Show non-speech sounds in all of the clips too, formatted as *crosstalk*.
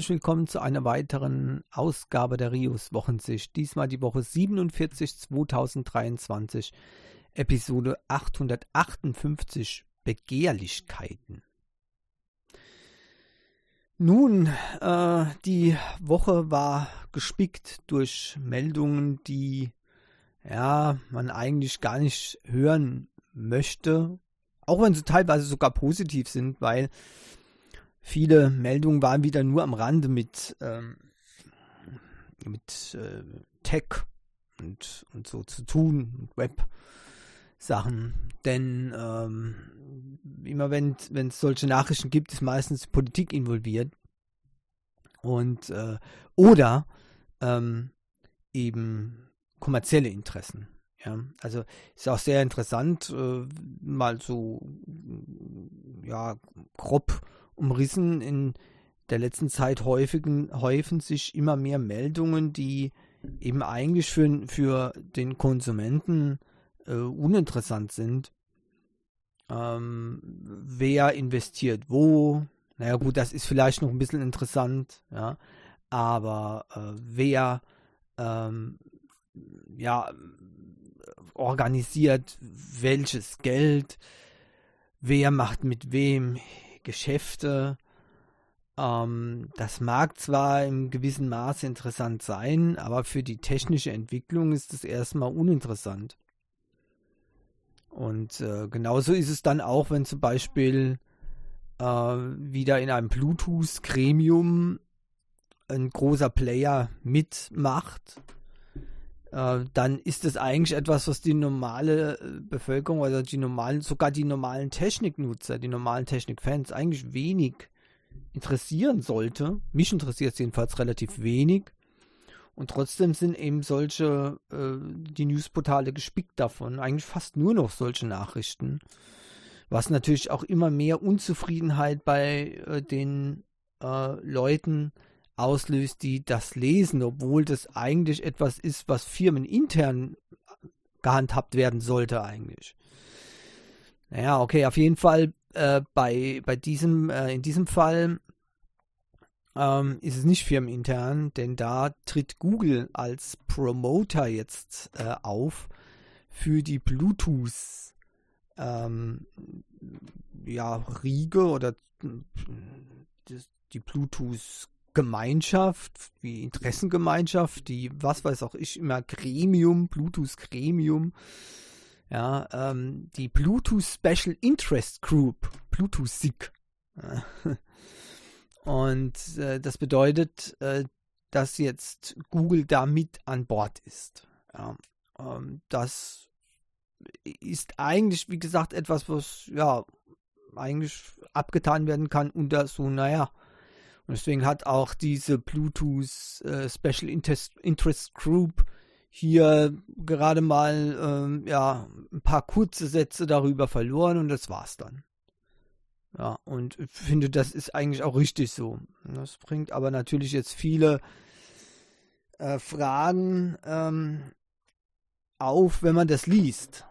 herzlich willkommen zu einer weiteren Ausgabe der Rios Wochensicht. Diesmal die Woche 47 2023, Episode 858 Begehrlichkeiten. Nun, äh, die Woche war gespickt durch Meldungen, die ja, man eigentlich gar nicht hören möchte, auch wenn sie teilweise sogar positiv sind, weil viele Meldungen waren wieder nur am Rande mit, ähm, mit äh, Tech und, und so zu tun, Web-Sachen. Denn ähm, immer wenn es solche Nachrichten gibt, ist meistens Politik involviert. Und äh, oder ähm, eben kommerzielle Interessen. Ja, also ist auch sehr interessant, äh, mal so ja grob umrissen. In der letzten Zeit häufigen, häufen sich immer mehr Meldungen, die eben eigentlich für, für den Konsumenten äh, uninteressant sind. Ähm, wer investiert wo? Naja gut, das ist vielleicht noch ein bisschen interessant, ja. Aber äh, wer ähm, ja, organisiert welches Geld, wer macht mit wem Geschäfte. Ähm, das mag zwar im gewissen Maße interessant sein, aber für die technische Entwicklung ist es erstmal uninteressant. Und äh, genauso ist es dann auch, wenn zum Beispiel äh, wieder in einem Bluetooth-Gremium ein großer Player mitmacht äh, dann ist es eigentlich etwas, was die normale äh, Bevölkerung oder die normalen, sogar die normalen Techniknutzer, die normalen Technikfans eigentlich wenig interessieren sollte. Mich interessiert es jedenfalls relativ wenig. Und trotzdem sind eben solche, äh, die Newsportale gespickt davon, eigentlich fast nur noch solche Nachrichten. Was natürlich auch immer mehr Unzufriedenheit bei äh, den äh, Leuten auslöst, die das lesen, obwohl das eigentlich etwas ist, was Firmen intern gehandhabt werden sollte eigentlich. Naja, okay, auf jeden Fall äh, bei, bei diesem, äh, in diesem Fall ähm, ist es nicht firmenintern, denn da tritt Google als Promoter jetzt äh, auf für die Bluetooth ähm, ja, Riege oder die Bluetooth Gemeinschaft, wie Interessengemeinschaft, die, was weiß auch ich, immer Gremium, Bluetooth-Gremium, ja, ähm, die Bluetooth Special Interest Group, Bluetooth SIG. *laughs* Und äh, das bedeutet, äh, dass jetzt Google da mit an Bord ist. Ja, ähm, das ist eigentlich, wie gesagt, etwas, was ja eigentlich abgetan werden kann unter so, naja, deswegen hat auch diese Bluetooth äh, Special Interest, Interest Group hier gerade mal ähm, ja, ein paar kurze Sätze darüber verloren und das war's dann. Ja, und ich finde, das ist eigentlich auch richtig so. Das bringt aber natürlich jetzt viele äh, Fragen ähm, auf, wenn man das liest.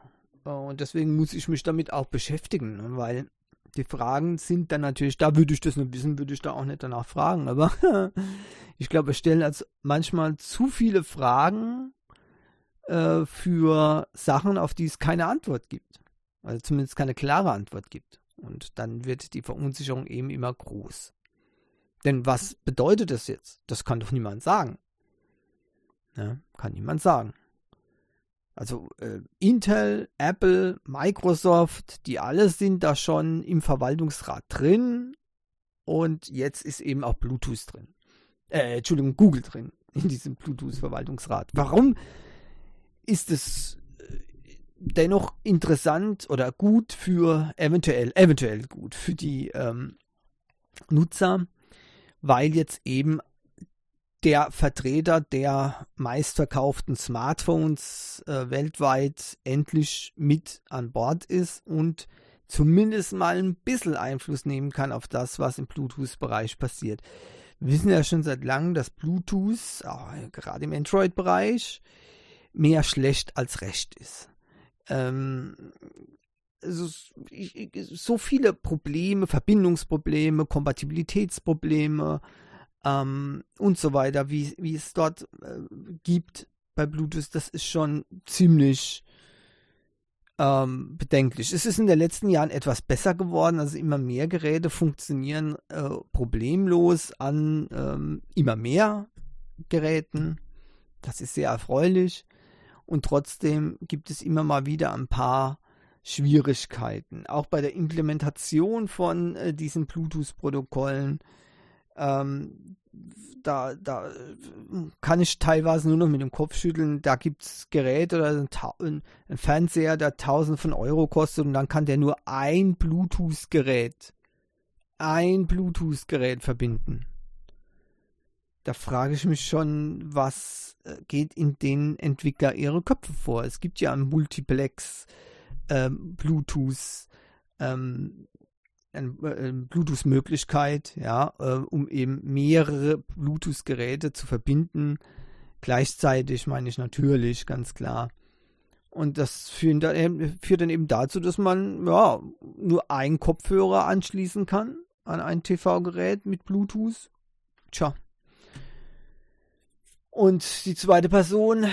Und deswegen muss ich mich damit auch beschäftigen, ne, weil die Fragen sind dann natürlich, da würde ich das nur wissen, würde ich da auch nicht danach fragen. Aber *laughs* ich glaube, wir stellen als manchmal zu viele Fragen äh, für Sachen, auf die es keine Antwort gibt. Also zumindest keine klare Antwort gibt. Und dann wird die Verunsicherung eben immer groß. Denn was bedeutet das jetzt? Das kann doch niemand sagen. Ja, kann niemand sagen. Also äh, Intel, Apple, Microsoft, die alle sind da schon im Verwaltungsrat drin. Und jetzt ist eben auch Bluetooth drin. Äh, Entschuldigung, Google drin in diesem Bluetooth-Verwaltungsrat. Warum ist es äh, dennoch interessant oder gut für eventuell, eventuell gut für die ähm, Nutzer, weil jetzt eben der Vertreter der meistverkauften Smartphones äh, weltweit endlich mit an Bord ist und zumindest mal ein bisschen Einfluss nehmen kann auf das, was im Bluetooth-Bereich passiert. Wir wissen ja schon seit langem, dass Bluetooth, auch gerade im Android-Bereich, mehr schlecht als recht ist. Ähm, also, so viele Probleme, Verbindungsprobleme, Kompatibilitätsprobleme ähm, und so weiter, wie, wie es dort äh, gibt bei Bluetooth, das ist schon ziemlich ähm, bedenklich. Es ist in den letzten Jahren etwas besser geworden, also immer mehr Geräte funktionieren äh, problemlos an ähm, immer mehr Geräten. Das ist sehr erfreulich. Und trotzdem gibt es immer mal wieder ein paar Schwierigkeiten. Auch bei der Implementation von äh, diesen Bluetooth-Protokollen. Ähm, da, da kann ich teilweise nur noch mit dem Kopf schütteln. Da gibt es Geräte oder ein, ein, Fernseher, der tausend von Euro kostet und dann kann der nur ein Bluetooth-Gerät, ein Bluetooth-Gerät verbinden. Da frage ich mich schon, was äh, geht in den Entwickler ihre Köpfe vor? Es gibt ja ein Multiplex ähm, Bluetooth ähm, Bluetooth-Möglichkeit, ja, äh, um eben mehrere Bluetooth-Geräte zu verbinden. Gleichzeitig meine ich natürlich, ganz klar. Und das führt dann, führt dann eben dazu, dass man ja, nur einen Kopfhörer anschließen kann an ein TV-Gerät mit Bluetooth. Tja. Und die zweite Person,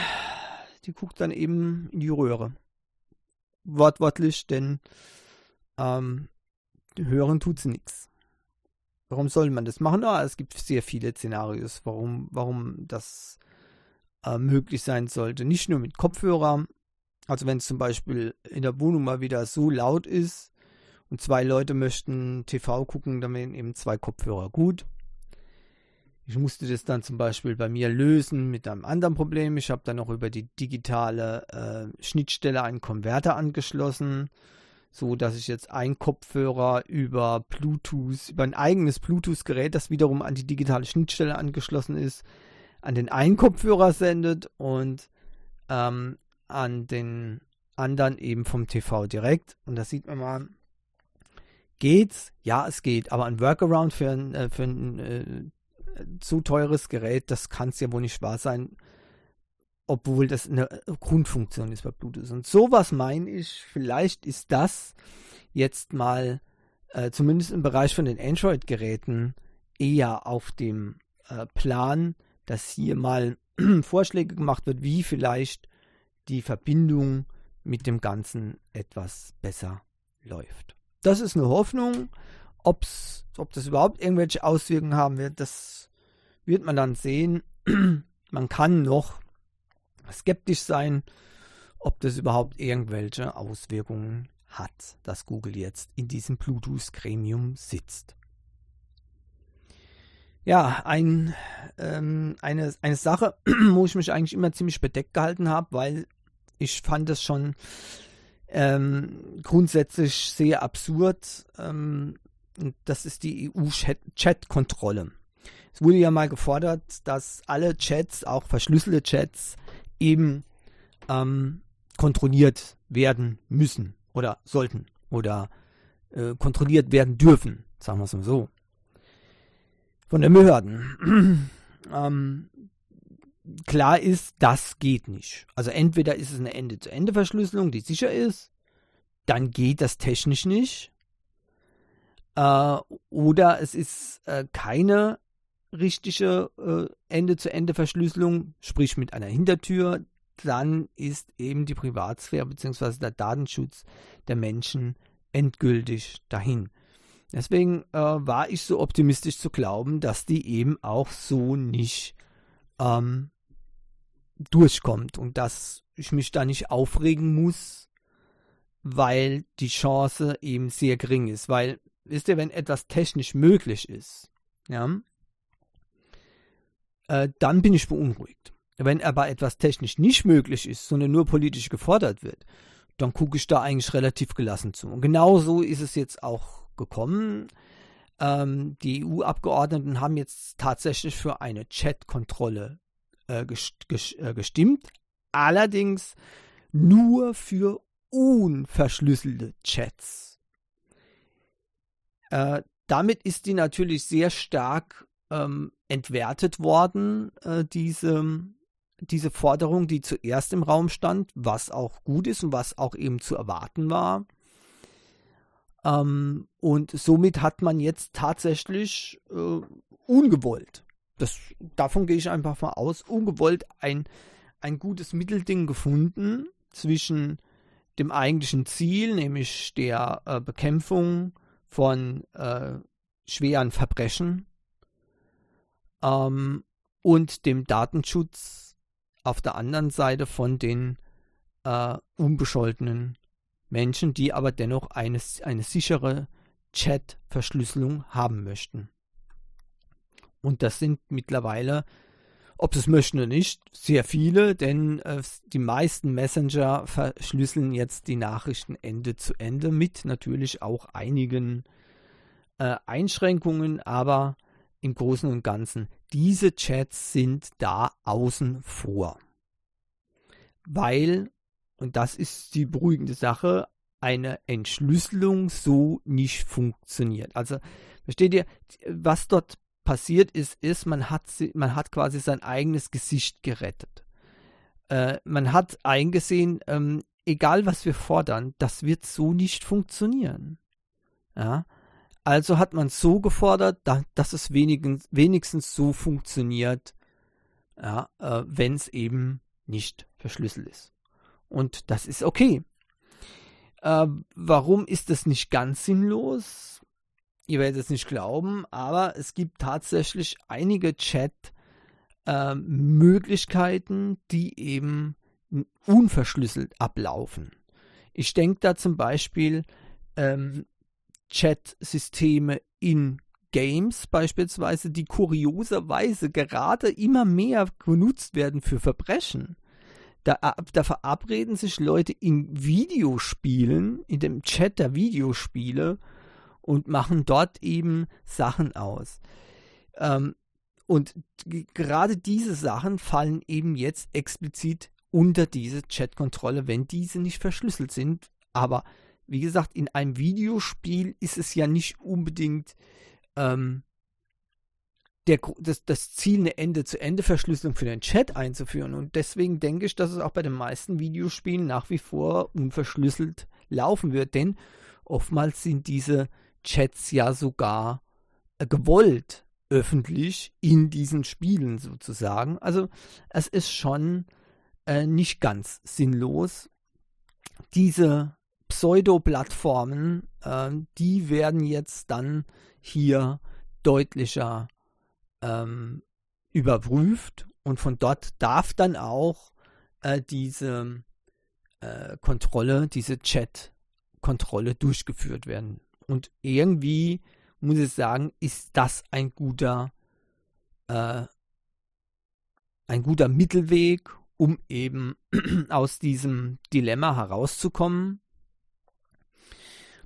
die guckt dann eben in die Röhre. Wortwörtlich, denn ähm, hören tut sie nichts. Warum soll man das machen? Ah, es gibt sehr viele Szenarios, warum, warum das äh, möglich sein sollte. Nicht nur mit Kopfhörer. Also wenn es zum Beispiel in der Wohnung mal wieder so laut ist und zwei Leute möchten TV gucken, dann wären eben zwei Kopfhörer gut. Ich musste das dann zum Beispiel bei mir lösen mit einem anderen Problem. Ich habe dann noch über die digitale äh, Schnittstelle einen Konverter angeschlossen so dass ich jetzt einen Kopfhörer über Bluetooth, über ein eigenes Bluetooth-Gerät, das wiederum an die digitale Schnittstelle angeschlossen ist, an den einen Kopfhörer sendet und ähm, an den anderen eben vom TV direkt. Und das sieht man mal. Geht's? Ja, es geht. Aber ein Workaround für ein, äh, für ein äh, zu teures Gerät, das kann es ja wohl nicht wahr sein obwohl das eine Grundfunktion ist bei Bluetooth. Und sowas meine ich, vielleicht ist das jetzt mal, äh, zumindest im Bereich von den Android-Geräten, eher auf dem äh, Plan, dass hier mal *clears throat* Vorschläge gemacht wird, wie vielleicht die Verbindung mit dem Ganzen etwas besser läuft. Das ist eine Hoffnung. Ob's, ob das überhaupt irgendwelche Auswirkungen haben wird, das wird man dann sehen. *clears throat* man kann noch skeptisch sein, ob das überhaupt irgendwelche Auswirkungen hat, dass Google jetzt in diesem Bluetooth-Gremium sitzt. Ja, ein, ähm, eine, eine Sache, *clears throat* wo ich mich eigentlich immer ziemlich bedeckt gehalten habe, weil ich fand es schon ähm, grundsätzlich sehr absurd. Ähm, das ist die EU-Chat-Kontrolle. Es wurde ja mal gefordert, dass alle Chats, auch verschlüsselte Chats, eben ähm, kontrolliert werden müssen oder sollten oder äh, kontrolliert werden dürfen, sagen wir es mal so, von den Behörden. *clears throat* ähm, klar ist, das geht nicht. Also entweder ist es eine Ende-zu-Ende-Verschlüsselung, die sicher ist, dann geht das technisch nicht. Äh, oder es ist äh, keine richtige äh, Ende-zu-Ende-Verschlüsselung, sprich mit einer Hintertür, dann ist eben die Privatsphäre bzw. der Datenschutz der Menschen endgültig dahin. Deswegen äh, war ich so optimistisch zu glauben, dass die eben auch so nicht ähm, durchkommt und dass ich mich da nicht aufregen muss, weil die Chance eben sehr gering ist. Weil, wisst ihr, wenn etwas technisch möglich ist, ja, äh, dann bin ich beunruhigt. Wenn aber etwas technisch nicht möglich ist, sondern nur politisch gefordert wird, dann gucke ich da eigentlich relativ gelassen zu. Und genau so ist es jetzt auch gekommen. Ähm, die EU-Abgeordneten haben jetzt tatsächlich für eine Chat-Kontrolle äh, gest gest äh, gestimmt. Allerdings nur für unverschlüsselte Chats. Äh, damit ist die natürlich sehr stark ähm, entwertet worden, äh, diese, diese Forderung, die zuerst im Raum stand, was auch gut ist und was auch eben zu erwarten war. Ähm, und somit hat man jetzt tatsächlich äh, ungewollt, das, davon gehe ich einfach mal aus, ungewollt ein, ein gutes Mittelding gefunden zwischen dem eigentlichen Ziel, nämlich der äh, Bekämpfung von äh, schweren Verbrechen ähm, und dem Datenschutz auf der anderen Seite von den äh, unbescholtenen Menschen, die aber dennoch eine, eine sichere Chat-Verschlüsselung haben möchten. Und das sind mittlerweile, ob sie es möchten oder nicht, sehr viele, denn äh, die meisten Messenger verschlüsseln jetzt die Nachrichten Ende zu Ende mit natürlich auch einigen äh, Einschränkungen, aber im Großen und Ganzen, diese Chats sind da außen vor. Weil und das ist die beruhigende Sache, eine Entschlüsselung so nicht funktioniert. Also versteht ihr, was dort passiert ist, ist, man hat, man hat quasi sein eigenes Gesicht gerettet. Äh, man hat eingesehen, ähm, egal was wir fordern, das wird so nicht funktionieren. Ja? Also hat man so gefordert, da, dass es wenigstens, wenigstens so funktioniert, ja, äh, wenn es eben nicht verschlüsselt ist. Und das ist okay. Äh, warum ist das nicht ganz sinnlos? Ihr werdet es nicht glauben, aber es gibt tatsächlich einige Chat-Möglichkeiten, äh, die eben unverschlüsselt ablaufen. Ich denke da zum Beispiel ähm, Chat-Systeme in Games beispielsweise, die kurioserweise gerade immer mehr genutzt werden für Verbrechen. Da, da verabreden sich Leute in Videospielen, in dem Chat der Videospiele und machen dort eben Sachen aus. Ähm, und gerade diese Sachen fallen eben jetzt explizit unter diese Chat-Kontrolle, wenn diese nicht verschlüsselt sind. Aber wie gesagt, in einem Videospiel ist es ja nicht unbedingt ähm, der, das, das Ziel, eine Ende-zu-Ende-Verschlüsselung für den Chat einzuführen. Und deswegen denke ich, dass es auch bei den meisten Videospielen nach wie vor unverschlüsselt laufen wird. Denn oftmals sind diese Chats ja sogar äh, gewollt öffentlich in diesen Spielen sozusagen. Also es ist schon äh, nicht ganz sinnlos. Diese Pseudo-Plattformen, äh, die werden jetzt dann hier deutlicher ähm, überprüft und von dort darf dann auch äh, diese äh, Kontrolle, diese Chat-Kontrolle durchgeführt werden. Und irgendwie muss ich sagen, ist das ein guter, äh, ein guter Mittelweg, um eben *clears throat* aus diesem Dilemma herauszukommen.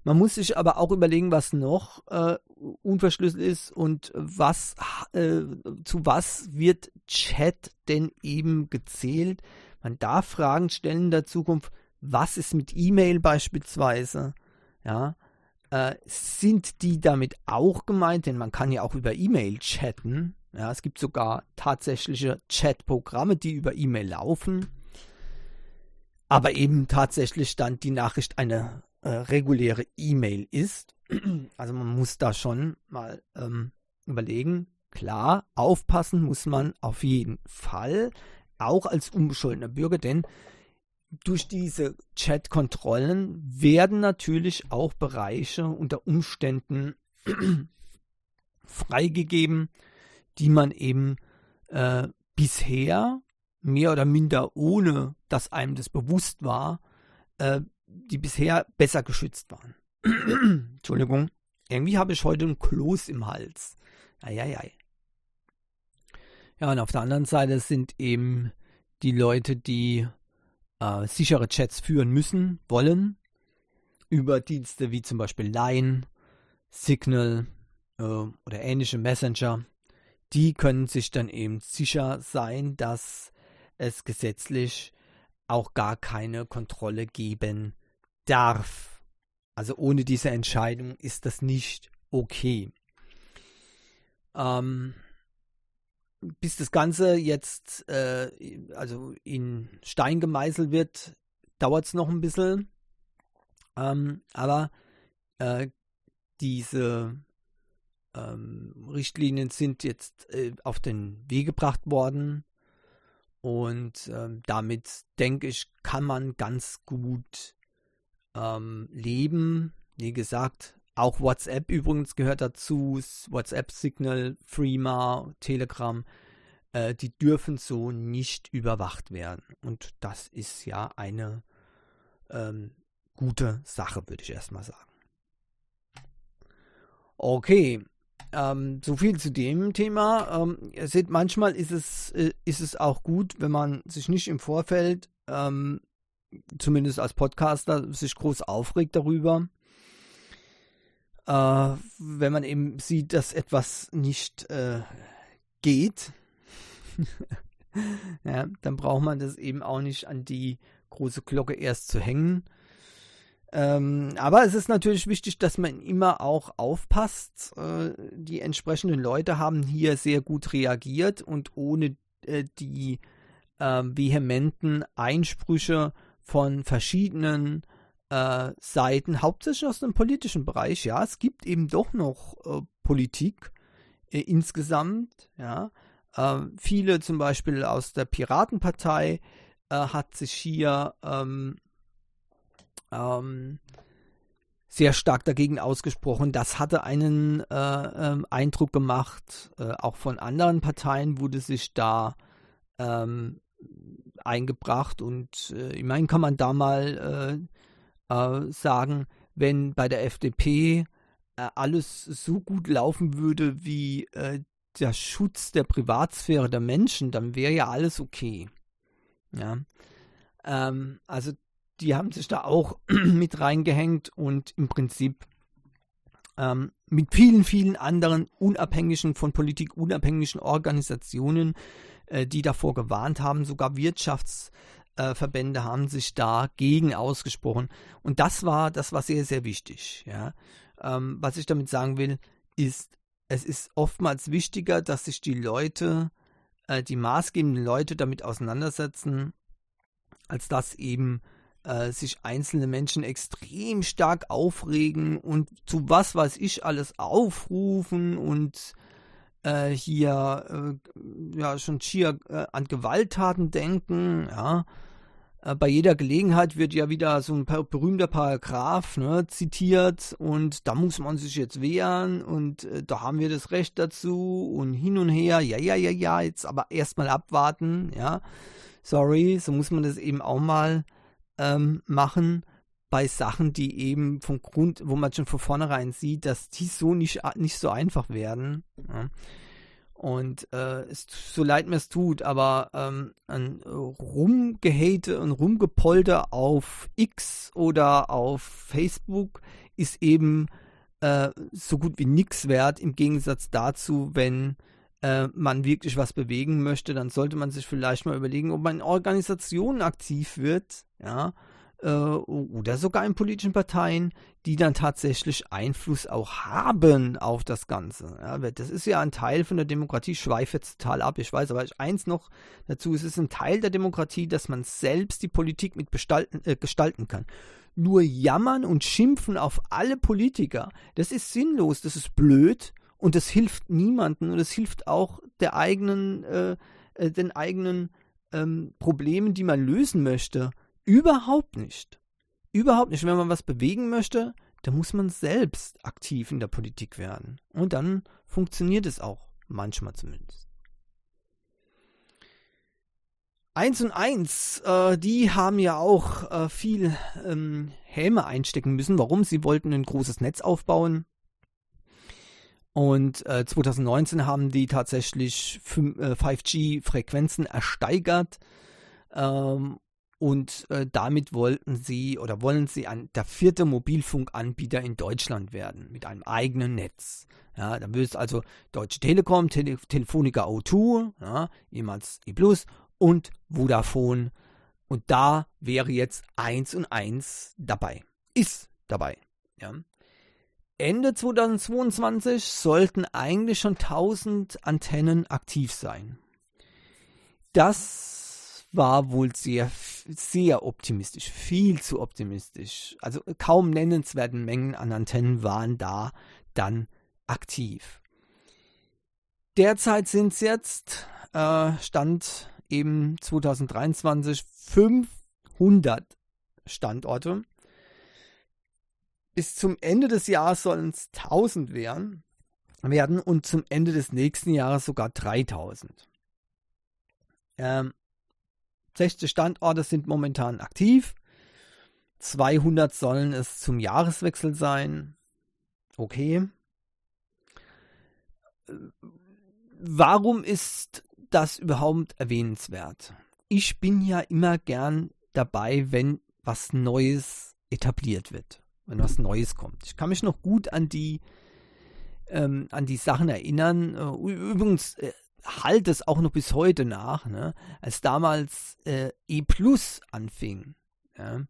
Man muss sich aber auch überlegen, was noch äh, unverschlüsselt ist und was äh, zu was wird Chat denn eben gezählt. Man darf Fragen stellen in der Zukunft. Was ist mit E-Mail beispielsweise? Ja, äh, sind die damit auch gemeint? Denn man kann ja auch über E-Mail chatten. Ja, es gibt sogar tatsächliche Chat-Programme, die über E-Mail laufen. Aber eben tatsächlich dann die Nachricht eine äh, reguläre E-Mail ist. *clears throat* Also man muss da schon mal ähm, überlegen. Klar, aufpassen muss man auf jeden Fall, auch als unbescholtener Bürger, denn durch diese Chat-Kontrollen werden natürlich auch Bereiche unter Umständen *clears throat* freigegeben, die man eben äh, bisher mehr oder minder ohne, dass einem das bewusst war, äh, die bisher besser geschützt waren. *clears throat* Entschuldigung. Irgendwie habe ich heute ein Kloß im Hals. Eieiei. Ja, und auf der anderen Seite sind eben die Leute, die äh, sichere Chats führen müssen, wollen, über Dienste wie zum Beispiel Line, Signal äh, oder ähnliche Messenger, die können sich dann eben sicher sein, dass es gesetzlich auch gar keine Kontrolle geben darf. Also ohne diese Entscheidung ist das nicht okay. Ähm, bis das Ganze jetzt äh, also in Stein gemeißelt wird, dauert es noch ein bisschen. Ähm, aber Äh, diese ähm, Richtlinien sind jetzt äh, auf den Weg gebracht worden und ähm, damit denke ich, kann man ganz gut ähm, leben. Wie gesagt, auch WhatsApp übrigens gehört dazu, WhatsApp, Signal, Freema, Telegram, äh, die dürfen so nicht überwacht werden. Und das ist ja eine ähm, gute Sache, würde ich erstmal sagen. Okay, ähm, so viel zu dem Thema. Ähm, ihr seht, manchmal ist es, äh, ist es auch gut, wenn man sich nicht im Vorfeld, ähm, zumindest als Podcaster, sich groß aufregt darüber. Äh, wenn man eben sieht, dass etwas nicht äh, geht, *laughs* ja, dann braucht man das eben auch nicht an die große Glocke erst zu hängen. Ähm, aber es ist natürlich wichtig, dass man immer auch aufpasst. Äh, die entsprechenden Leute haben hier sehr gut reagiert und ohne äh, die äh, vehementen Einsprüche von verschiedenen äh, Seiten, hauptsächlich aus dem politischen Bereich, ja, es gibt eben doch noch äh, Politik äh, insgesamt, ja. viele zum Beispiel aus der Piratenpartei hat sich hier ähm, ähm, sehr stark dagegen ausgesprochen. Das hatte einen äh, äh, Eindruck gemacht. Äh, auch von anderen Parteien wurde sich da ähm, eingebracht. Und äh, meine, kann man da mal äh, äh, sagen, wenn bei der FDP alles so gut laufen würde wie der Schutz der Privatsphäre der Menschen, dann wäre ja alles okay. Ja. Ähm, also die haben sich da auch *clears throat* mit reingehängt und im Prinzip ähm, mit vielen, vielen anderen unabhängigen, von Politik unabhängigen Organisationen, äh, die davor gewarnt haben, sogar Wirtschaftsverbände äh, haben sich dagegen ausgesprochen. Und das war, das war sehr, sehr wichtig. Ja. Ähm, was ich damit sagen will, ist, es ist oftmals wichtiger, dass sich die Leute, äh, die maßgebenden Leute damit auseinandersetzen, als dass eben äh, sich einzelne Menschen extrem stark aufregen und zu was weiß ich alles aufrufen und äh, hier äh, ja schon schier äh, an Gewalttaten denken, ja. Äh, bei jeder Gelegenheit wird ja wieder so ein berühmter Paragraph ne, zitiert und da muss man sich jetzt wehren und äh, da haben wir das Recht dazu und hin und her, ja, ja, ja, ja, jetzt aber erstmal abwarten, ja. Sorry, so muss man das eben auch mal ähm, machen bei Sachen, die eben vom Grund, wo man schon von vornherein sieht, dass die so nicht, nicht so einfach werden. Ja. Und äh, es, so leid mir es tut, aber ähm, ein Rumgehate und Rumgepolter auf X oder auf Facebook ist eben äh, so gut wie nichts wert, im Gegensatz dazu, wenn äh, man wirklich was bewegen möchte, dann sollte man sich vielleicht mal überlegen, ob man in Organisationen aktiv wird, ja, oder sogar in politischen Parteien, die dann tatsächlich Einfluss auch haben auf das Ganze. Ja, das ist ja ein Teil von der Demokratie, schweife jetzt total ab, ich weiß, aber eins noch dazu, es ist ein Teil der Demokratie, dass man selbst die Politik mit äh, gestalten kann. Nur jammern und schimpfen auf alle Politiker, das ist sinnlos, das ist blöd und das hilft niemandem und es hilft auch der eigenen, äh, äh, den eigenen ähm, Problemen, die man lösen möchte, überhaupt nicht. Überhaupt nicht. Wenn man was bewegen möchte, dann muss man selbst aktiv in der Politik werden. Und dann funktioniert es auch, manchmal zumindest. Eins und eins, äh, die haben ja auch äh, viel ähm, Häme einstecken müssen. Warum? Sie wollten ein großes Netz aufbauen. Und äh, 2019 haben die tatsächlich 5G-Frequenzen äh, ersteigert. Ähm, und äh, damit wollten sie oder wollen sie ein, der vierte Mobilfunkanbieter in Deutschland werden mit einem eigenen Netz. Ja, dann wird es also Deutsche Telekom, Tele Telefonica O2, ja, ehemals E Plus und Vodafone. Und da wäre jetzt 1 und 1 dabei. Ist dabei. Ja. Ende 2022 sollten eigentlich schon 1000 Antennen aktiv sein. Das war wohl sehr, sehr optimistisch, viel zu optimistisch. Also kaum nennenswerten Mengen an Antennen waren da dann aktiv. Derzeit sind es jetzt, äh, Stand eben 2023, 500 Standorte. Bis zum Ende des Jahres sollen es 1000 werden, werden und zum Ende des nächsten Jahres sogar 3000. Ähm, 60 Standorte sind momentan aktiv. 200 sollen es zum Jahreswechsel sein. Okay. Warum ist das überhaupt erwähnenswert? Ich bin ja immer gern dabei, wenn was Neues etabliert wird, wenn was Neues kommt. Ich kann mich noch gut an die ähm, an die Sachen erinnern. Übrigens äh, halt es auch noch bis heute nach, ne? als damals äh, E Plus anfing ja?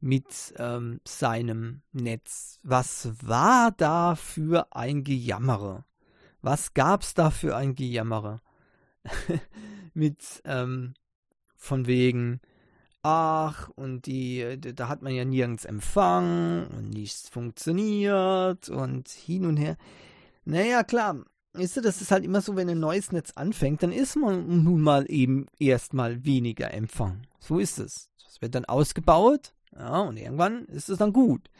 mit ähm, seinem Netz. Was war da für ein Gejammere? Was gab's da für ein Gejammere? *laughs* mit ähm, von wegen, ach, und die, da hat man ja nirgends Empfang und nichts funktioniert und hin und her. Naja, klar, Weißt du, das ist halt immer so, wenn ein neues Netz anfängt, dann ist man nun mal eben erstmal weniger Empfang. So ist es. Das wird dann ausgebaut, ja, und irgendwann ist es dann gut.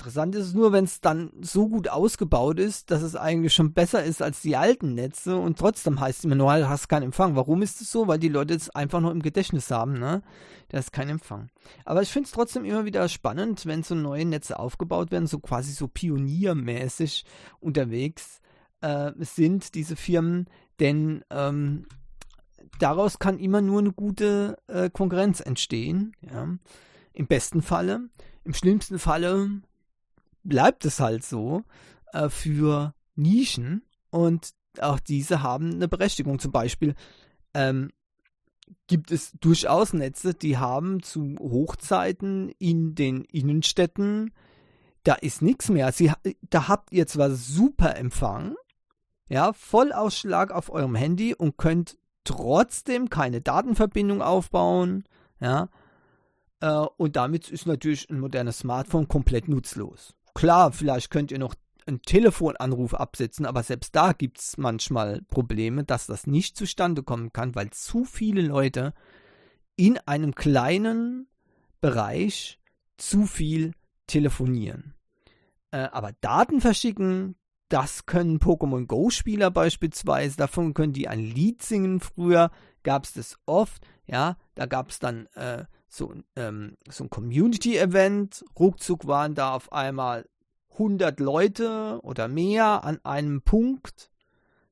Interessant ist es nur, wenn es dann so gut ausgebaut ist, dass es eigentlich schon besser ist als die alten Netze und trotzdem heißt es immer nur, du hast keinen Empfang. Warum ist es so? Weil die Leute es einfach noch im Gedächtnis haben, ne? Da ist kein Empfang. Aber ich finde es trotzdem immer wieder spannend, wenn so neue Netze aufgebaut werden, so quasi so pioniermäßig unterwegs äh, sind, diese Firmen, denn ähm, daraus kann immer nur eine gute äh, Konkurrenz entstehen. Ja? Im besten Falle. Im schlimmsten Falle bleibt es halt so äh, für Nischen und auch diese haben eine Berechtigung. Zum Beispiel ähm, gibt es durchaus Netze, die haben zu Hochzeiten in den Innenstädten, da ist nichts mehr. Sie, da habt ihr zwar super Empfang, ja, Vollausschlag auf eurem Handy und könnt trotzdem keine Datenverbindung aufbauen, ja, äh, und damit ist natürlich ein modernes Smartphone komplett nutzlos. Klar, vielleicht könnt ihr noch einen Telefonanruf absetzen, aber selbst da gibt es manchmal Probleme, dass das nicht zustande kommen kann, weil zu viele Leute in einem kleinen Bereich zu viel telefonieren. Äh, aber Daten verschicken, das können Pokémon Go-Spieler beispielsweise, davon können die ein Lied singen. Früher gab es das oft, ja, da gab es dann äh, so, ähm, so ein Community-Event. Ruckzuck waren da auf einmal 100 Leute oder mehr an einem Punkt.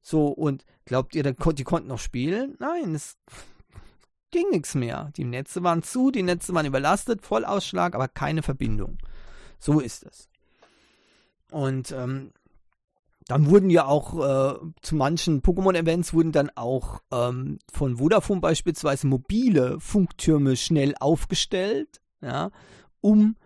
So, und glaubt ihr, die konnten noch spielen? Nein, es *laughs* ging nichts mehr. Die Netze waren zu, die Netze waren überlastet, Vollausschlag, aber keine Verbindung. So ist es. Und ähm, dann wurden ja auch äh, zu manchen Pokémon-Events wurden dann auch ähm, von Vodafone beispielsweise mobile Funktürme schnell aufgestellt, ja, um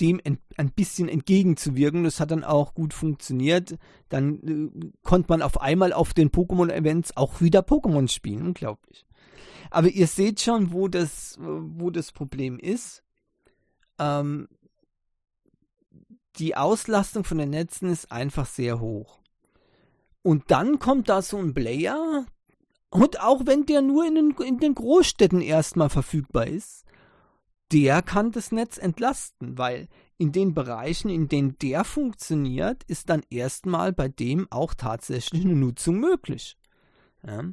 dem ein bisschen entgegenzuwirken. Das hat dann auch gut funktioniert. Dann äh, konnte man auf einmal auf den Pokémon-Events auch wieder Pokémon spielen. Unglaublich. Aber ihr seht schon, wo das, wo das Problem ist. Ähm, die Auslastung von den Netzen ist einfach sehr hoch. Und dann kommt da so ein Player, und auch wenn der nur in den, in den Großstädten erstmal verfügbar ist, der kann das Netz entlasten, weil in den Bereichen, in denen der funktioniert, ist dann erstmal bei dem auch tatsächlich eine Nutzung möglich. Ja.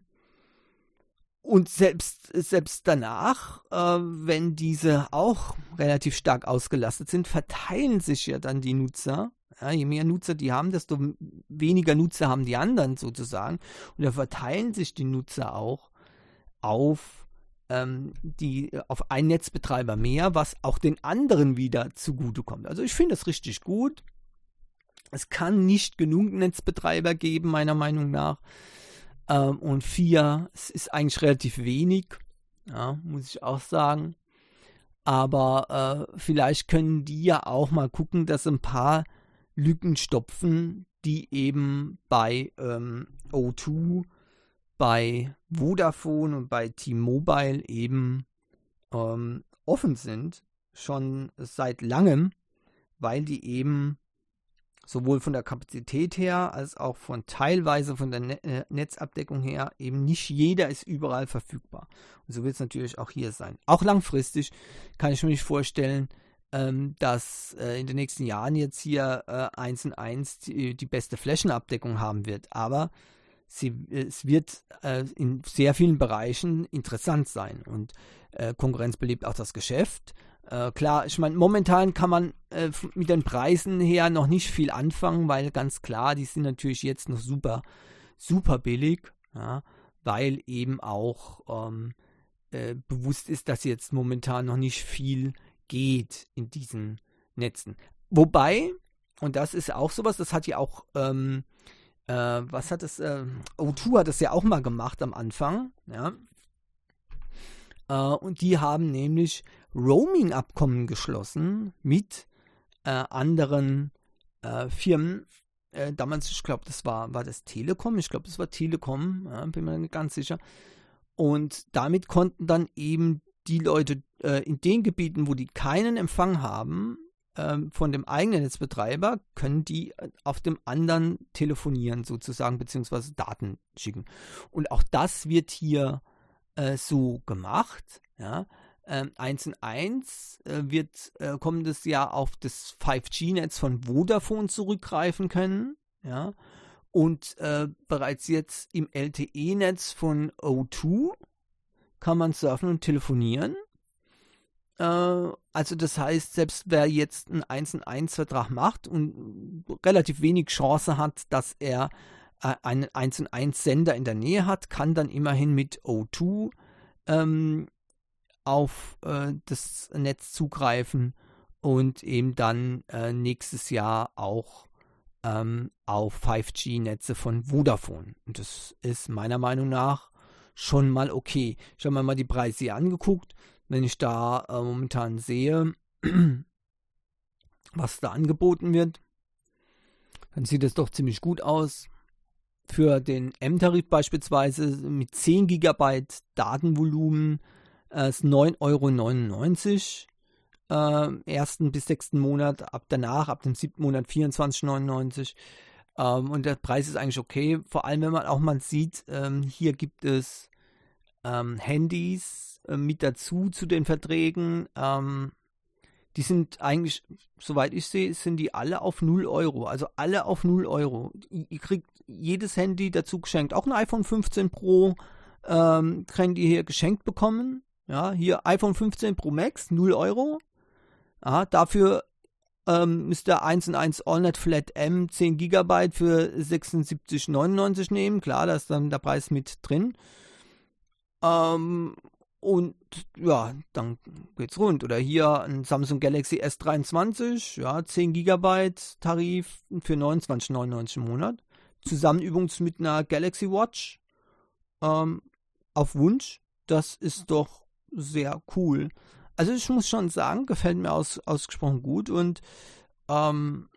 Und selbst, selbst danach, äh, wenn diese auch relativ stark ausgelastet sind, verteilen sich ja dann die Nutzer ja, je mehr Nutzer die haben, desto weniger Nutzer haben die anderen sozusagen. Und da verteilen sich die Nutzer auch auf ähm, die auf einen Netzbetreiber mehr, was auch den anderen wieder zugutekommt. Also ich finde das richtig gut. Es kann nicht genug Netzbetreiber geben, meiner Meinung nach. Ähm, und vier, es ist eigentlich relativ wenig, ja, muss ich auch sagen. Aber äh, vielleicht können die ja auch mal gucken, dass ein paar Lücken stopfen, die eben bei ähm, O2 bei Vodafone und bei T-Mobile eben ähm, offen sind, schon seit langem, weil die eben sowohl von der Kapazität her als auch von teilweise von der ne äh, Netzabdeckung her eben nicht jeder ist überall verfügbar. Und so wird es natürlich auch hier sein. Auch langfristig kann ich mir nicht vorstellen, ähm, dass äh, in den nächsten Jahren jetzt hier äh, 1 und 1 die, die beste Flächenabdeckung haben wird. Aber sie, es wird äh, in sehr vielen Bereichen interessant sein. Und äh, Konkurrenz belebt auch das Geschäft. Äh, klar, ich meine, momentan kann man äh, mit den Preisen her noch nicht viel anfangen, weil ganz klar, die sind natürlich jetzt noch super, super billig, ja, weil eben auch ähm, äh, bewusst ist, dass jetzt momentan noch nicht viel geht in diesen Netzen. Wobei, und das ist auch sowas, das hat ja auch, ähm, äh, was hat es, äh, O2 hat das ja auch mal gemacht am Anfang, ja, äh, und die haben nämlich Roaming-Abkommen geschlossen mit äh, anderen äh, Firmen. Äh, damals, ich glaube, das war, war das Telekom. Ich glaube, das war Telekom, ja, bin mir nicht ganz sicher. Und damit konnten dann eben die Leute äh, in den Gebieten, wo die keinen Empfang haben, ähm, von dem eigenen Netzbetreiber, können die äh, auf dem anderen telefonieren sozusagen, beziehungsweise Daten schicken. Und auch das wird hier äh, so gemacht. Ja. Ähm, 1 und 1 äh, wird äh, kommendes Jahr auf das 5G-Netz von Vodafone zurückgreifen können. Ja. Und äh, bereits jetzt im LTE-Netz von O2 kann man surfen und telefonieren. Äh, also das heißt, selbst wer jetzt einen 1 und 1 Vertrag macht und relativ wenig Chance hat, dass er äh, einen 1 und 1 Sender in der Nähe hat, kann dann immerhin mit O2 ähm, auf äh, das Netz zugreifen und eben dann äh, nächstes Jahr auch ähm, auf 5G-Netze von Vodafone. Und das ist meiner Meinung nach schon mal okay. Ich habe mir mal die Preise hier angeguckt. Wenn ich da äh, momentan sehe, *clears throat* was da angeboten wird, dann sieht es doch ziemlich gut aus für den M-Tarif beispielsweise mit 10 GB Datenvolumen äh, ist 9,99 Euro äh, ersten bis sechsten Monat, ab danach, ab dem siebten Monat 24,99 ähm, und der Preis ist eigentlich okay, vor allem wenn man auch mal sieht, ähm, hier gibt es ähm, Handys äh, mit dazu zu den Verträgen, ähm, die sind eigentlich, soweit ich sehe, sind die alle auf 0 Euro. Also alle auf 0 Euro. Ihr kriegt jedes Handy dazu geschenkt. Auch ein iPhone 15 Pro ähm, könnt ihr hier geschenkt bekommen. Ja, hier iPhone 15 Pro Max, 0 Euro. Ja, dafür müsst ihr 1 und 1 AllNet Flat M 10 GB für 76,99 nehmen. Klar, da ist dann der Preis mit drin. Ähm, und ja, dann geht's rund. Oder hier ein Samsung Galaxy S23, ja, 10 GB Tarif für 29,99 im Monat. Zusammenübungs mit einer Galaxy Watch ähm, auf Wunsch. Das ist doch sehr cool. Also ich muss schon sagen, gefällt mir aus, ausgesprochen gut und ähm,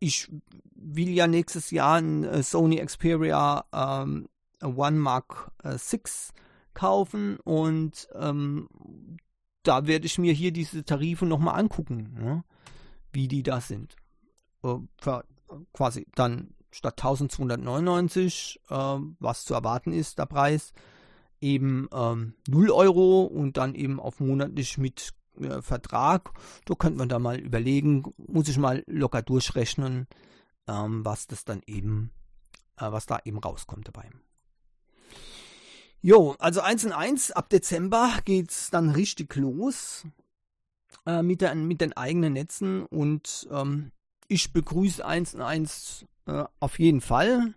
ich will ja nächstes Jahr ein äh, Sony Xperia ähm, One Mark äh, 6 kaufen und ähm, da werde ich mir hier diese Tarife nochmal angucken, ne? wie die da sind. Äh, quasi dann statt 1299, äh, was zu erwarten ist, der Preis, eben ähm, 0 Euro und dann eben auf monatlich mit äh, Vertrag. Da könnte man da mal überlegen, muss ich mal locker durchrechnen, ähm, was das dann eben, äh, was da eben rauskommt dabei. Jo, also 1 und 1, ab Dezember geht es dann richtig los äh, mit, der, mit den eigenen Netzen und ähm, ich begrüße 1 und 1 äh, auf jeden Fall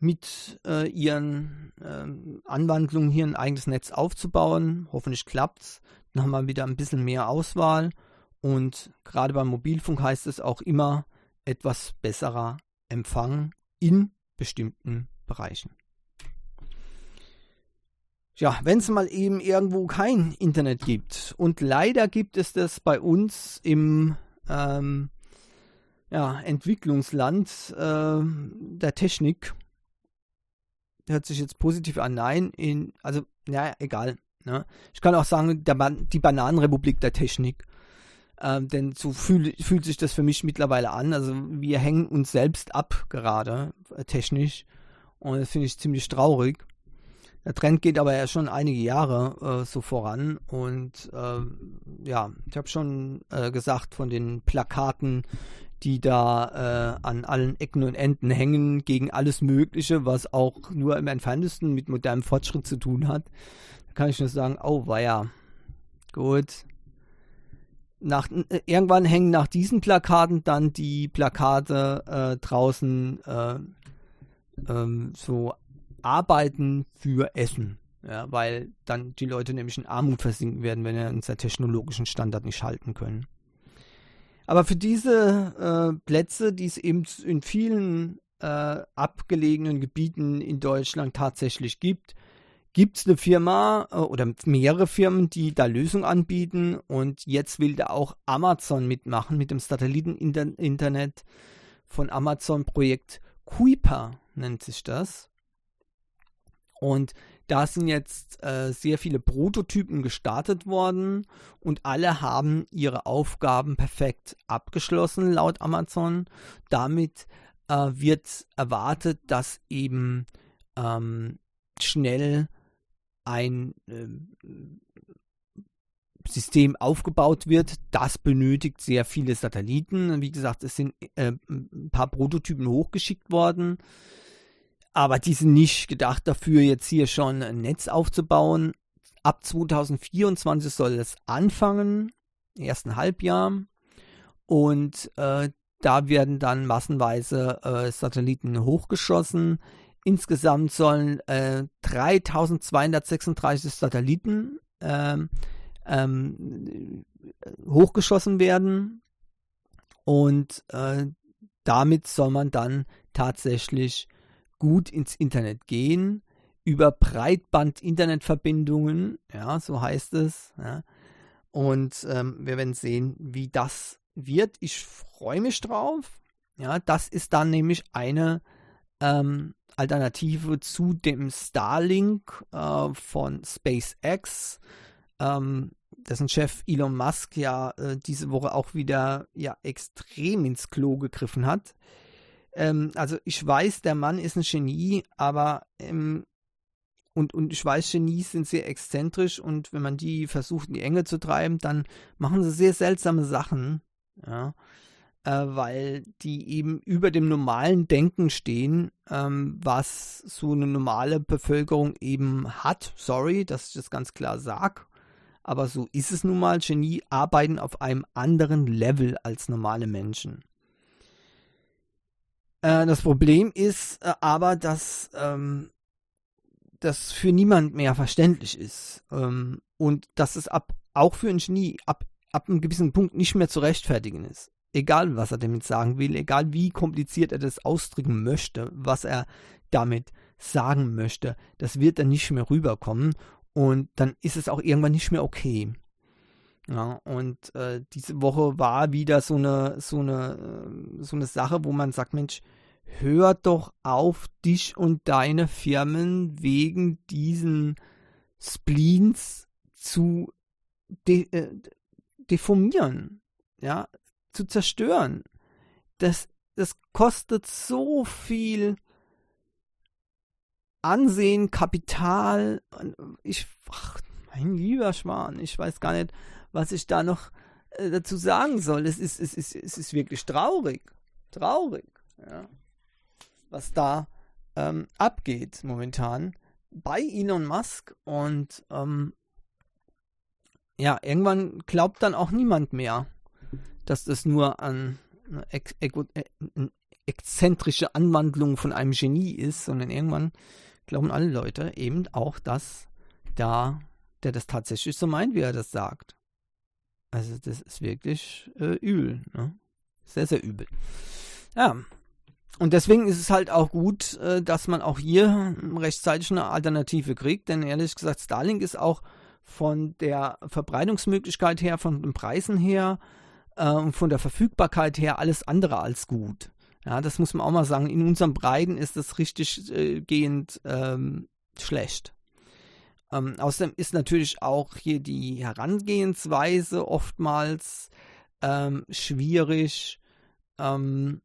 mit äh, ihren äh, Anwandlungen hier ein eigenes Netz aufzubauen. Hoffentlich klappt's. Dann haben wir wieder ein bisschen mehr Auswahl und gerade beim Mobilfunk heißt es auch immer etwas besserer Empfang in bestimmten Bereichen ja, wenn es mal eben irgendwo kein Internet gibt. Und leider gibt es das bei uns im ähm, ja, Entwicklungsland äh, der Technik. hört sich jetzt positiv an. Nein, in, also, naja, egal. Ne? Ich kann auch sagen, ba die Bananenrepublik der Technik. Ähm, denn so fühl, fühlt sich das für mich mittlerweile an. Also wir hängen uns selbst ab gerade äh, technisch. Und das finde ich ziemlich traurig. Der Trend geht aber ja schon einige Jahre äh, so voran. Und äh, ja, ich habe schon äh, gesagt von den Plakaten, die da äh, an allen Ecken und Enden hängen gegen alles Mögliche, was auch nur im entferntesten mit modernem Fortschritt zu tun hat. Da kann ich nur sagen, oh, ja gut. Nach, äh, irgendwann hängen nach diesen Plakaten dann die Plakate äh, draußen äh, ähm, so Arbeiten für Essen. Ja, weil dann die Leute nämlich in Armut versinken werden, wenn wir unseren technologischen Standard nicht halten können. Aber für diese äh, Plätze, die es eben in vielen äh, abgelegenen Gebieten in Deutschland tatsächlich gibt, gibt es eine Firma äh, oder mehrere Firmen, die da Lösungen anbieten. Und jetzt will da auch Amazon mitmachen mit dem Satelliteninternet von Amazon Projekt Kuiper nennt sich das. Und da sind jetzt äh, sehr viele Prototypen gestartet worden und alle haben ihre Aufgaben perfekt abgeschlossen laut Amazon. Damit äh, wird erwartet, dass eben ähm, schnell ein äh, System aufgebaut wird. Das benötigt sehr viele Satelliten. Wie gesagt, es sind äh, ein paar Prototypen hochgeschickt worden. Aber die sind nicht gedacht dafür, jetzt hier schon ein Netz aufzubauen. Ab 2024 soll es anfangen, ersten Halbjahr. Und äh, da werden dann massenweise äh, Satelliten hochgeschossen. Insgesamt sollen äh, 3236 Satelliten ähm, ähm, hochgeschossen werden. Und äh, damit soll man dann tatsächlich gut ins Internet gehen, über Breitband-Internetverbindungen, ja, so heißt es. Ja. Und ähm, wir werden sehen, wie das wird. Ich freue mich drauf. Ja, das ist dann nämlich eine ähm, Alternative zu dem Starlink äh, von SpaceX, ähm, dessen Chef Elon Musk ja äh, diese Woche auch wieder ja extrem ins Klo gegriffen hat. Ähm, also ich weiß, der Mann ist ein Genie, aber ähm, und, und ich weiß, Genies sind sehr exzentrisch und wenn man die versucht in die Enge zu treiben, dann machen sie sehr seltsame Sachen, ja, äh, weil die eben über dem normalen Denken stehen, ähm, was so eine normale Bevölkerung eben hat. Sorry, dass ich das ganz klar sage, aber so ist es nun mal. Genie arbeiten auf einem anderen Level als normale Menschen. Äh, das Problem ist äh, aber, dass ähm, das für niemand mehr verständlich ist. Ähm, und dass es ab, auch für ein Genie ab, ab einem gewissen Punkt nicht mehr zu rechtfertigen ist. Egal, was er damit sagen will, egal wie kompliziert er das ausdrücken möchte, was er damit sagen möchte, das wird dann nicht mehr rüberkommen und dann ist es auch irgendwann nicht mehr okay. Ja, und äh, diese Woche war wieder so eine, so eine, äh, so eine Sache, wo man sagt, Mensch, hör doch auf, dich und deine Firmen wegen diesen Spleens zu de äh, deformieren, ja, zu zerstören. Das, das kostet so viel Ansehen, Kapital. Ich, ach, mein lieber Schwan, ich weiß gar nicht, was ich da noch äh, dazu sagen soll. Es ist, es, ist, es ist wirklich traurig. Traurig. Ja. Was da ähm, abgeht momentan bei Elon Musk. Und ähm, ja, irgendwann glaubt dann auch niemand mehr, dass das nur an eine ex äh, exzentrische Anwandlung von einem Genie ist, sondern irgendwann glauben alle Leute eben auch, dass da der das tatsächlich so meint, wie er das sagt. Also das ist wirklich äh, übel. Ne? Sehr, sehr übel. Ja. Und deswegen ist es halt auch gut, äh, dass man auch hier rechtzeitig eine Alternative kriegt, denn ehrlich gesagt, Starlink ist auch von der Verbreitungsmöglichkeit her, von den Preisen her äh, von der Verfügbarkeit her alles andere als gut. Ja, das muss man auch mal sagen. In unseren Breiten ist das richtig äh, gehend ähm, schlecht. Ähm, außerdem ist natürlich auch hier die Herangehensweise oftmals ähm, schwierig. Ähm,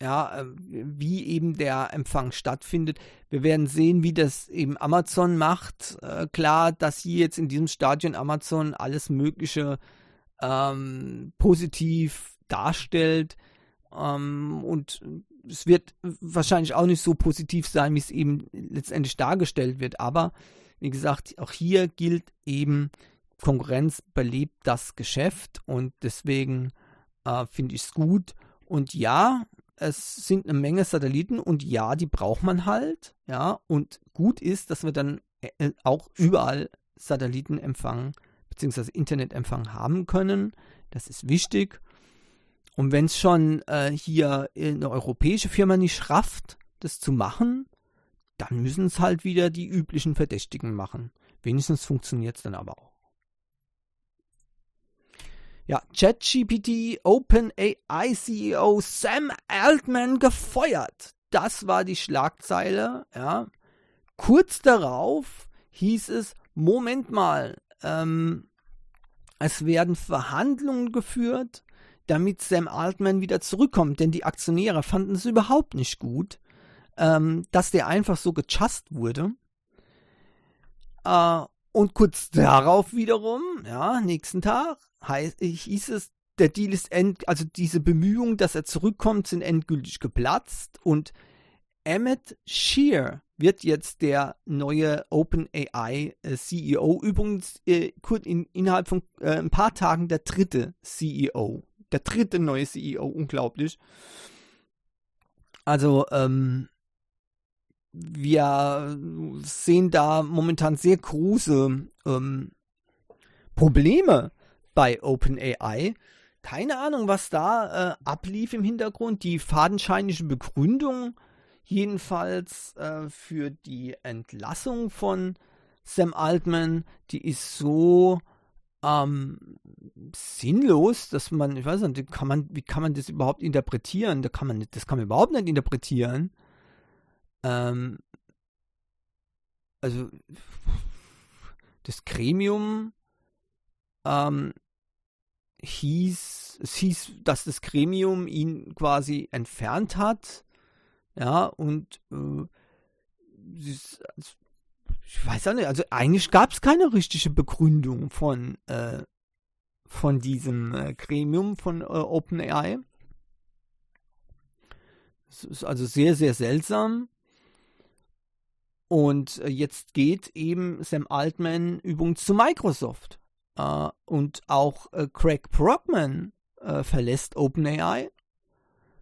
ja, äh, wie eben der Empfang stattfindet. Wir werden sehen, wie das eben Amazon macht. Äh, klar, dass sie jetzt in diesem Stadion Amazon alles Mögliche ähm, positiv darstellt. Ähm, und es wird wahrscheinlich auch nicht so positiv sein, wie es eben letztendlich dargestellt wird. Aber wie gesagt, auch hier gilt eben, Konkurrenz belebt das Geschäft und deswegen äh, finde ich es gut. Und ja, es sind eine Menge Satelliten und ja, die braucht man halt. Ja, und gut ist, dass wir dann äh, auch überall Satellitenempfang bzw. Internetempfang haben können. Das ist wichtig. Und wenn es schon äh, hier eine europäische Firma nicht schafft, das zu machen, dann müssen es halt wieder die üblichen Verdächtigen machen. Wenigstens funktioniert es dann aber auch. Ja, ChatGPT OpenAI CEO Sam Altman gefeuert. Das war die Schlagzeile. Ja. Kurz darauf hieß es, Moment mal, ähm, es werden Verhandlungen geführt, damit Sam Altman wieder zurückkommt, denn die Aktionäre fanden es überhaupt nicht gut, ähm, dass der einfach so gechast wurde. Äh, und kurz darauf wiederum, ja, nächsten Tag, heißt, hieß es, der Deal ist end, also diese Bemühungen, dass er zurückkommt, sind endgültig geplatzt und Emmett Shear wird jetzt der neue OpenAI äh, CEO. Übrigens äh, in, innerhalb von äh, ein paar Tagen der dritte CEO. Der dritte neue CEO, unglaublich. Also, ähm, wir sehen da momentan sehr große ähm, Probleme bei OpenAI. Keine Ahnung, was da äh, ablief im Hintergrund. Die fadenscheinliche Begründung jedenfalls äh, für die Entlassung von Sam Altman, die ist so ähm, sinnlos, dass man, ich weiß nicht, kann man, wie kann man das überhaupt interpretieren? Da kann man, das kann man überhaupt nicht interpretieren. Ähm, also das Gremium ähm, hieß, es hieß, dass das Gremium ihn quasi entfernt hat. Ja, und äh, ich weiß auch nicht, also eigentlich gab es keine richtige Begründung von, äh, von diesem äh, Gremium von äh, OpenAI. Es ist also sehr, sehr seltsam. Und äh, jetzt geht eben Sam Altman übrigens zu Microsoft. Uh, und auch uh, Craig Brockman verlässt OpenAI.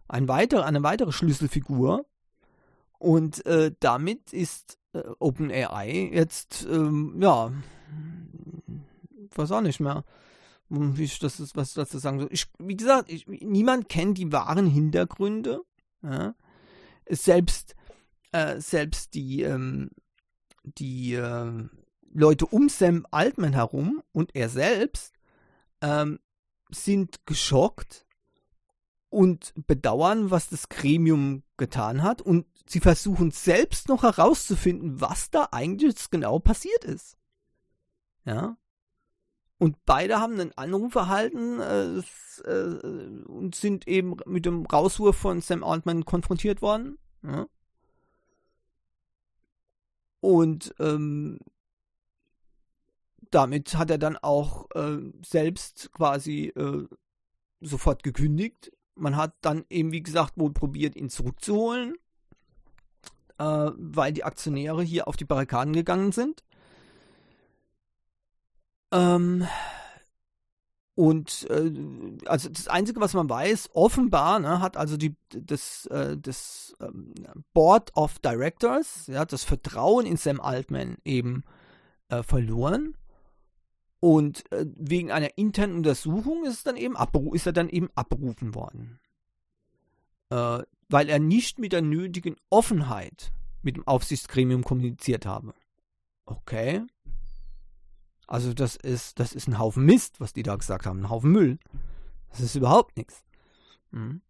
Ein weiter, eine weitere Schlüsselfigur. Und damit ist OpenAI jetzt, ähm, ja, weiß auch nicht mehr, wie ich das ist, was dazu sagen soll. Ich, wie gesagt, ich, niemand kennt die wahren Hintergründe. Ja? Selbst, selbst die, ähm, die, äh, Leute um Sam Altman herum und er selbst ähm, sind geschockt und bedauern, was das Gremium getan hat und sie versuchen selbst noch herauszufinden, was da eigentlich genau passiert ist. Ja. Und beide haben einen Anruf erhalten äh, äh, und sind eben mit dem Rauswurf von Sam Altman konfrontiert worden. Ja. Und ähm, damit hat er dann auch äh, selbst quasi äh, sofort gekündigt. Man hat dann eben, wie gesagt, wohl probiert, ihn zurückzuholen, äh, weil die Aktionäre hier auf die Barrikaden gegangen sind. Ähm, und äh, also das Einzige, was man weiß, offenbar ne, hat also die, das, äh, das ähm, Board of Directors, ja, das Vertrauen in Sam Altman eben äh, verloren. Und äh, wegen einer internen Untersuchung ist, dann eben ist er dann eben abberufen worden. Weil er nicht mit der nötigen Offenheit mit dem Aufsichtsgremium kommuniziert habe. Okay. Also das ist, das ist ein Haufen Mist, was die da gesagt haben. Ein Haufen Müll. Das ist überhaupt nichts. Mhm.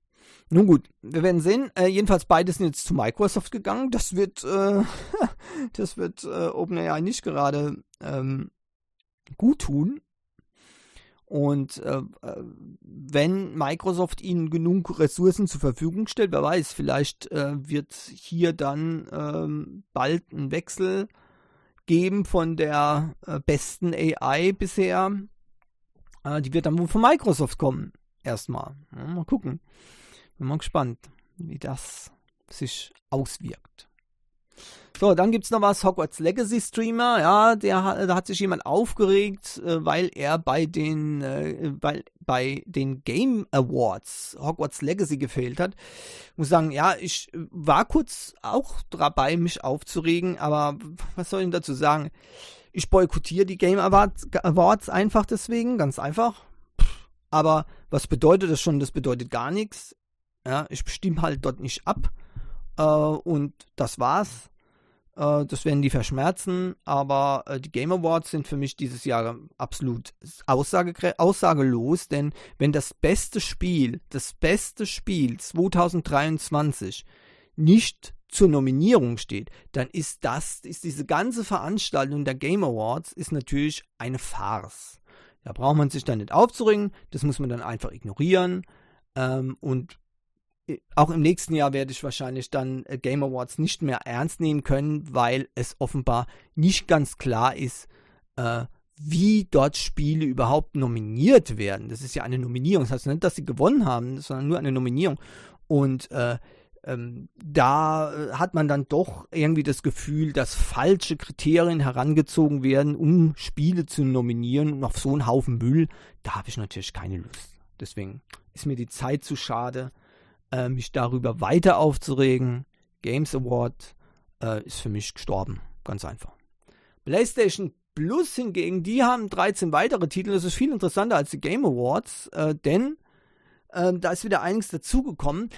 Nun gut, wir werden sehen. Äh, jedenfalls beide sind jetzt zu Microsoft gegangen. Das wird, äh, *laughs* das wird äh, OpenAI nicht gerade ähm, gut tun. Und äh, äh, wenn Microsoft ihnen genug Ressourcen zur Verfügung stellt, wer weiß, vielleicht äh, wird hier dann ähm, bald ein Wechsel geben von der äh, besten AI bisher. Äh, die wird dann wohl von Microsoft kommen. Erstmal. Ja, mal gucken. Bin mal gespannt, wie das sich auswirkt. So, dann gibt es noch was, Hogwarts Legacy Streamer, ja, der, da hat sich jemand aufgeregt, äh, weil er bei den, äh, weil, bei den Game Awards Hogwarts Legacy gefehlt hat. Ich muss sagen, ja, ich war kurz auch dabei, mich aufzuregen, aber was soll ich dazu sagen? Ich boykottiere die Game Awards einfach deswegen, ganz einfach. Aber was bedeutet das schon? Das bedeutet gar nichts. Ja, ich stimme halt dort nicht ab. Äh, und das war's. Äh, das werden die verschmerzen, aber äh, die Game Awards sind für mich dieses Jahr absolut aussage aussagelos, denn wenn das beste Spiel, das beste Spiel 2023 nicht zur Nominierung steht, dann ist das, ist diese ganze Veranstaltung der Game Awards ist natürlich eine Farce. Da braucht man sich dann nicht aufzuringen, das muss man dann einfach ignorieren. Ähm, und auch im nächsten Jahr werde ich wahrscheinlich dann äh, Game Awards nicht mehr ernst nehmen können, weil es offenbar nicht ganz klar ist, äh, wie dort Spiele überhaupt nominiert werden. Das ist ja eine Nominierung. Das heißt nicht, dass sie gewonnen haben, sondern nur eine Nominierung. Und äh, ähm, da äh, hat man dann doch irgendwie das Gefühl, dass falsche Kriterien herangezogen werden, um Spiele zu nominieren und auf so einen Haufen Müll. Da habe ich natürlich keine Lust. Deswegen ist mir die Zeit zu schade äh, mich darüber weiter aufzuregen. Games Award äh, ist für mich gestorben. Ganz einfach. PlayStation Plus hingegen, die haben 13 weitere Titel. Das ist viel interessanter als die Game Awards, äh, denn äh, da ist wieder einiges dazugekommen.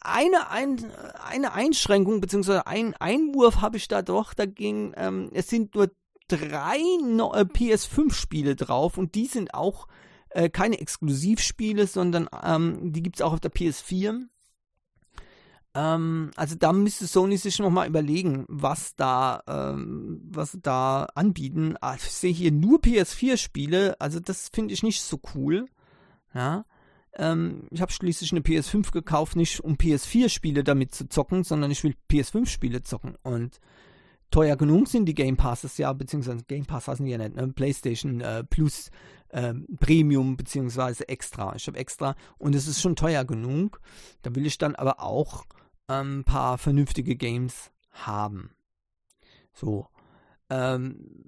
Eine, ein, eine Einschränkung bzw. ein Einwurf habe ich da doch dagegen. Ähm, es sind nur drei no äh, PS5-Spiele drauf und die sind auch äh, keine Exklusivspiele, sondern ähm, die gibt es auch auf der PS4. Ähm, also da müsste Sony sich nochmal überlegen, was da, ähm, was da anbieten. Ah, ich sehe hier nur PS4-Spiele, also das finde ich nicht so cool. Ja. Ähm, ich habe schließlich eine PS5 gekauft, nicht um PS4-Spiele damit zu zocken, sondern ich will PS5-Spiele zocken. Und teuer genug sind die Game Passes ja, beziehungsweise Game Pass heißen die ja nicht, ne? PlayStation äh, Plus ähm, Premium beziehungsweise extra. Ich habe extra und es ist schon teuer genug. Da will ich dann aber auch ähm, ein paar vernünftige Games haben. So. Ähm,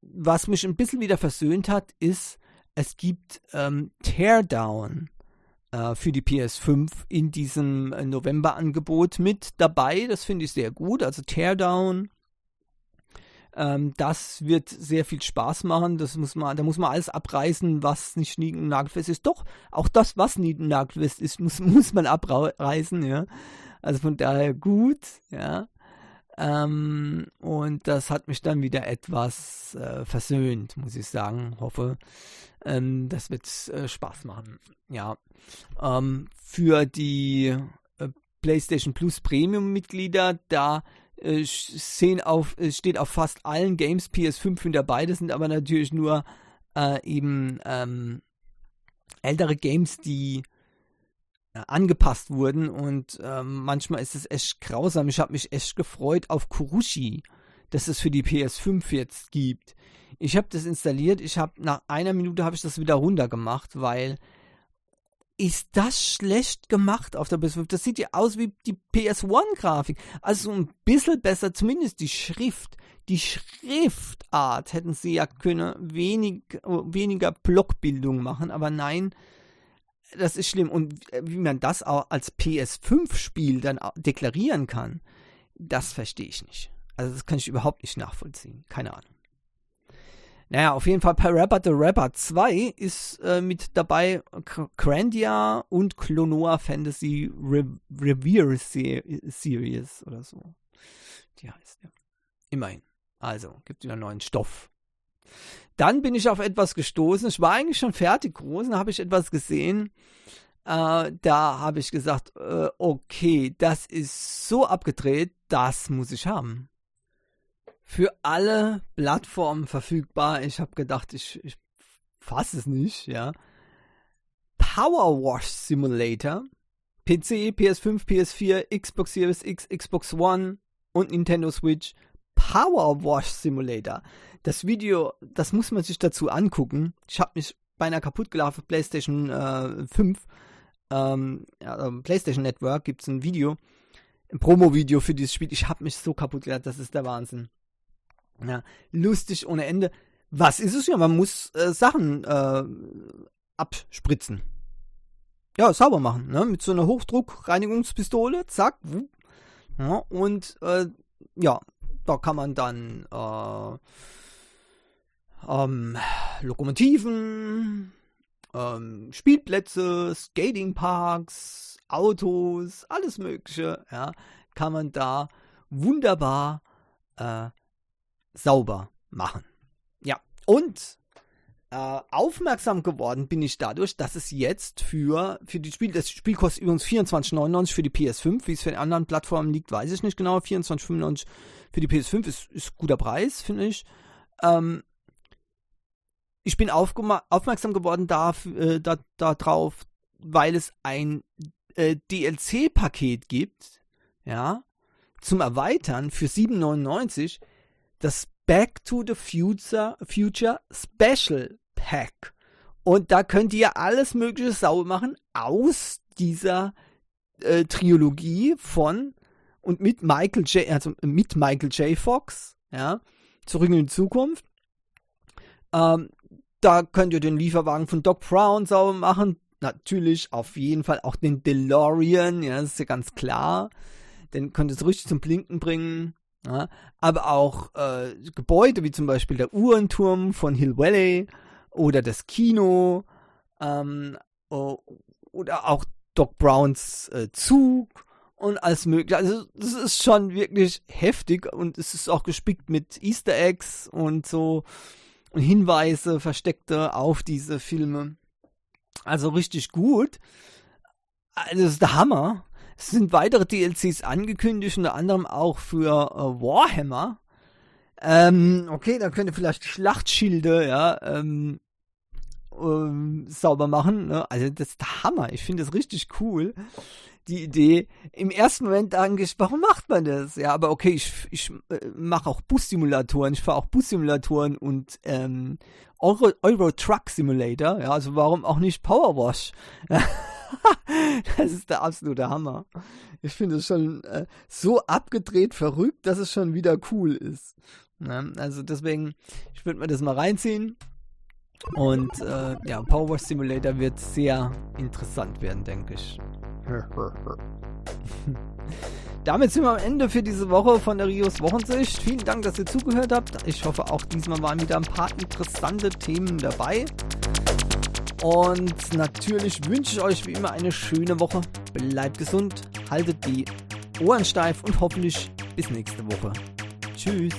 was mich ein bisschen wieder versöhnt hat, ist, es gibt ähm, Teardown äh, für die PS5 in diesem November-Angebot mit dabei. Das finde ich sehr gut. Also Teardown ähm, das wird sehr viel Spaß machen. Das muss man, da muss man alles abreißen, was nicht nied- und nagelfest ist. Doch, auch das, was nied- und nagelfest ist, *laughs* muss, muss man abreißen, ja. Also von daher gut, ja. Ähm, und das hat mich dann wieder etwas äh, versöhnt, muss ich sagen. Hoffe, ähm, das wird äh, Spaß machen. Ja. Ähm, für die äh, PlayStation Plus Premium Mitglieder, da äh, auf, steht auf fast allen Games PS5 hinter beide, sind aber natürlich nur äh, eben ähm, ältere Games, die äh, angepasst wurden und ähm, manchmal ist es echt grausam. Ich habe mich echt gefreut auf Kurushi, dass es für die PS5 jetzt gibt. Ich habe das installiert, ich habe nach einer Minute habe ich das wieder runtergemacht, weil ist das schlecht gemacht auf der PS5. Das sieht ja aus wie die PS1-Grafik. Also ein bisschen besser, zumindest die Schrift. Die Schriftart hätten sie ja können wenig, weniger Blockbildung machen, aber nein, das ist schlimm. Und wie man das auch als PS5-Spiel dann deklarieren kann, das verstehe ich nicht. Also das kann ich überhaupt nicht nachvollziehen. Keine Ahnung. Naja, auf jeden Fall Parappa the Rapper 2 ist äh, mit dabei Grandia und Clonoa Fantasy Re Revere Series oder so. Die heißt ja. Immerhin. Also, gibt wieder neuen Stoff. Dann bin ich auf etwas gestoßen. Ich war eigentlich schon fertig groß und habe ich etwas gesehen. Äh, da habe ich gesagt, äh, okay, das ist so abgedreht, das muss ich haben. Für alle Plattformen verfügbar. Ich habe gedacht, ich, ich fasse es nicht, ja. Power Wash Simulator. PC, PS5, PS4, Xbox Series X, Xbox One und Nintendo Switch. Power Wash Simulator. Das Video, das muss man sich dazu angucken. Ich habe mich beinahe kaputt gelaufen auf PlayStation äh, 5 ähm, ja, PlayStation Network gibt es ein Video, ein Promo-Video für dieses Spiel. Ich habe mich so kaputt gelacht, das ist der Wahnsinn. Ja, lustig ohne Ende. Was ist es ja? Man muss äh, Sachen äh, abspritzen. Ja, sauber machen, ne? Mit so einer Hochdruckreinigungspistole, zack. Ja, und äh, ja, da kann man dann äh, ähm, Lokomotiven, ähm, Spielplätze, Skatingparks, Autos, alles Mögliche, ja, kann man da wunderbar äh, sauber machen. Ja, und äh, aufmerksam geworden bin ich dadurch, dass es jetzt für, für die Spiel, das Spiel kostet übrigens 24,99 für die PS5, wie es für die anderen Plattformen liegt, weiß ich nicht genau. 24,95 für die PS5 ist, ist guter Preis, finde ich. Ähm, ich bin aufmerksam geworden darauf, äh, da, da weil es ein äh, DLC-Paket gibt, ja, zum Erweitern für 7,99 das Back to the Future, Future Special Pack. Und da könnt ihr alles Mögliche sauber machen aus dieser äh, Trilogie von und mit Michael J. also mit Michael J. Fox, ja, zurück in die Zukunft. Ähm, da könnt ihr den Lieferwagen von Doc Brown sauber machen. Natürlich auf jeden Fall auch den DeLorean, ja, das ist ja ganz klar. Den könnt ihr es richtig zum Blinken bringen. Ja. Aber auch äh, Gebäude wie zum Beispiel der Uhrenturm von Hill Valley oder das Kino ähm, oder auch Doc Browns äh, Zug und alles mögliche. Also das ist schon wirklich heftig und es ist auch gespickt mit Easter Eggs und so und Hinweise versteckte auf diese Filme. Also richtig gut. Also, das ist der Hammer. Es sind weitere DLCs angekündigt, unter anderem auch für äh, Warhammer. Ähm, okay, da könnt ihr vielleicht Schlachtschilde, ja, ähm, ähm, sauber machen. Ne? Also das ist der Hammer. Ich finde das richtig cool die Idee. Im ersten Moment denke ich, warum macht man das? Ja, aber okay, ich, ich äh, mache auch Bussimulatoren, ich fahre auch Bussimulatoren und ähm, Euro, Euro Truck Simulator, ja, also warum auch nicht Powerwash? *laughs* *laughs* das ist der absolute Hammer. Ich finde es schon äh, so abgedreht verrückt, dass es schon wieder cool ist. Ja, also deswegen, ich würde mir das mal reinziehen. Und äh, ja, Power Simulator wird sehr interessant werden, denke ich. *laughs* Damit sind wir am Ende für diese Woche von der Rios Wochensicht. Vielen Dank, dass ihr zugehört habt. Ich hoffe, auch diesmal waren wieder ein paar interessante Themen dabei. Und natürlich wünsche ich euch wie immer eine schöne Woche. Bleibt gesund, haltet die Ohren steif und hoffentlich bis nächste Woche. Tschüss.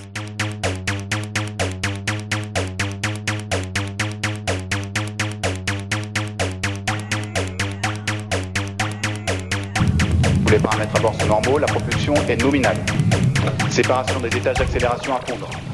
Les paramètres à bord sont normaux, la propulsion est nominale. Séparation des étages d'accélération à fondre.